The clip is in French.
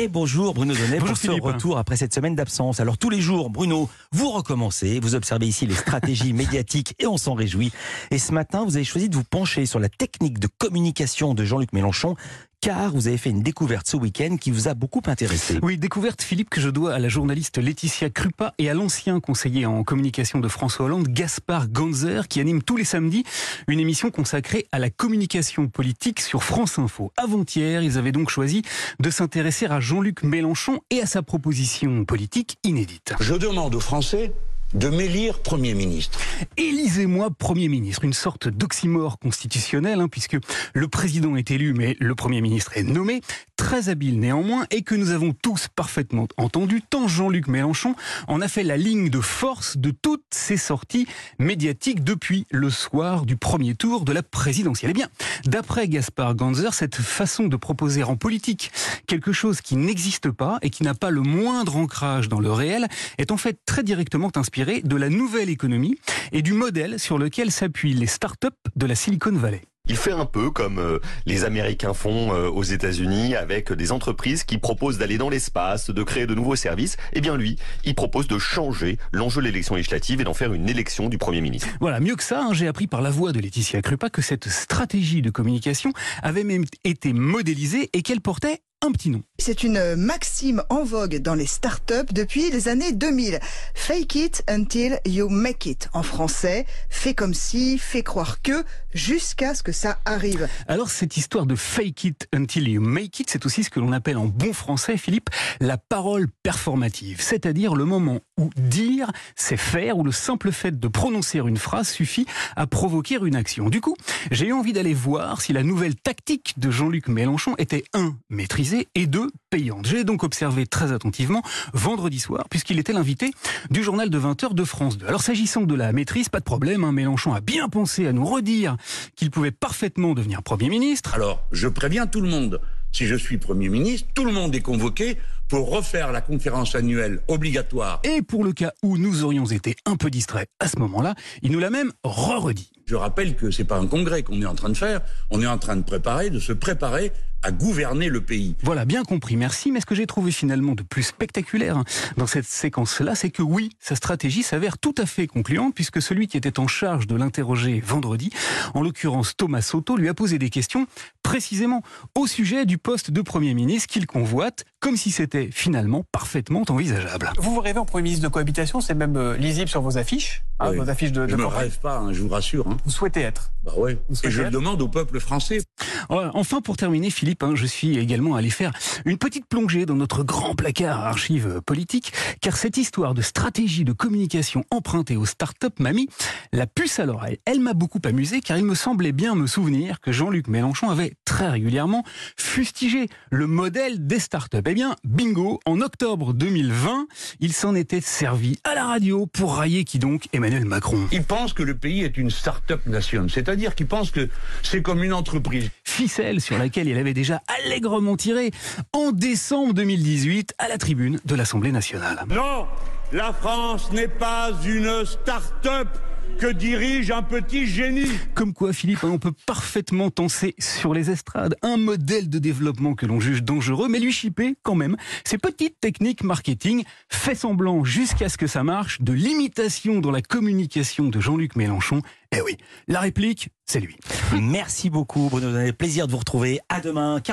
Et bonjour Bruno Donnet Bonjour pour ce retour après cette semaine d'absence. Alors tous les jours, Bruno, vous recommencez, vous observez ici les stratégies médiatiques et on s'en réjouit. Et ce matin, vous avez choisi de vous pencher sur la technique de communication de Jean-Luc Mélenchon car vous avez fait une découverte ce week-end qui vous a beaucoup intéressé. Oui, découverte Philippe que je dois à la journaliste Laetitia Krupa et à l'ancien conseiller en communication de François Hollande, Gaspard Ganzer, qui anime tous les samedis une émission consacrée à la communication politique sur France Info. Avant-hier, ils avaient donc choisi de s'intéresser à Jean-Luc Mélenchon et à sa proposition politique inédite. Je demande aux Français de m'élire Premier ministre. Élisez-moi Premier ministre, une sorte d'oxymore constitutionnel, hein, puisque le président est élu, mais le Premier ministre est nommé, très habile néanmoins, et que nous avons tous parfaitement entendu, tant Jean-Luc Mélenchon en a fait la ligne de force de toutes ses sorties médiatiques depuis le soir du premier tour de la présidentielle. Eh bien, d'après Gaspard Ganzer, cette façon de proposer en politique quelque chose qui n'existe pas et qui n'a pas le moindre ancrage dans le réel est en fait très directement inspiré de la nouvelle économie et du modèle sur lequel s'appuient les startups de la Silicon Valley. Il fait un peu comme euh, les Américains font euh, aux États-Unis avec des entreprises qui proposent d'aller dans l'espace, de créer de nouveaux services. Eh bien lui, il propose de changer l'enjeu de l'élection législative et d'en faire une élection du Premier ministre. Voilà, mieux que ça, hein, j'ai appris par la voix de Laetitia Krupa que cette stratégie de communication avait même été modélisée et qu'elle portait un petit nom. C'est une maxime en vogue dans les startups depuis les années 2000. Fake it until you make it. En français, fais comme si, fais croire que, jusqu'à ce que ça arrive. Alors cette histoire de fake it until you make it, c'est aussi ce que l'on appelle en bon français, Philippe, la parole performative. C'est-à-dire le moment où dire, c'est faire, où le simple fait de prononcer une phrase suffit à provoquer une action. Du coup, j'ai eu envie d'aller voir si la nouvelle tactique de Jean-Luc Mélenchon était un, maîtrisée et deux, payante. J'ai donc observé très attentivement vendredi soir, puisqu'il était l'invité du journal de 20h de France 2. Alors s'agissant de la maîtrise, pas de problème, hein, Mélenchon a bien pensé à nous redire qu'il pouvait parfaitement devenir Premier ministre. Alors, je préviens tout le monde. Si je suis Premier ministre, tout le monde est convoqué pour refaire la conférence annuelle obligatoire. Et pour le cas où nous aurions été un peu distraits à ce moment-là, il nous l'a même re-redit. Je rappelle que c'est pas un congrès qu'on est en train de faire, on est en train de préparer, de se préparer à gouverner le pays. Voilà, bien compris, merci. Mais ce que j'ai trouvé finalement de plus spectaculaire hein, dans cette séquence-là, c'est que oui, sa stratégie s'avère tout à fait concluante, puisque celui qui était en charge de l'interroger vendredi, en l'occurrence Thomas Soto, lui a posé des questions précisément au sujet du poste de Premier ministre qu'il convoite, comme si c'était finalement parfaitement envisageable. Vous vous rêvez en Premier ministre de cohabitation, c'est même euh, lisible sur vos affiches, hein, Oui. vos affiches de, de Je me campagne. rêve pas, hein, je vous rassure. hein. Vous souhaitez être. Bah ouais. Vous Et souhaitez je le demande au peuple français. Enfin, pour terminer, Philippe, hein, je suis également allé faire une petite plongée dans notre grand placard archives politiques, car cette histoire de stratégie de communication empruntée aux startups m'a mis la puce à l'oreille. Elle m'a beaucoup amusé, car il me semblait bien me souvenir que Jean-Luc Mélenchon avait très régulièrement fustigé le modèle des startups. Eh bien, bingo, en octobre 2020, il s'en était servi à la radio pour railler qui donc Emmanuel Macron. Ils pensent que le pays est une start-up nation, c'est-à-dire qu'ils pensent que c'est comme une entreprise. ficelle sur laquelle il avait déjà allègrement tiré en décembre 2018 à la tribune de l'Assemblée nationale. Non, la France n'est pas une start-up que dirige un petit génie. Comme quoi, Philippe, hein, on peut parfaitement tenser sur les estrades un modèle de développement que l'on juge dangereux, mais lui chipper quand même ces petites techniques marketing, fait semblant jusqu'à ce que ça marche, de l'imitation dans la communication de Jean-Luc Mélenchon. Eh oui, la réplique, c'est lui. Merci beaucoup Bruno plaisir de vous retrouver. À demain.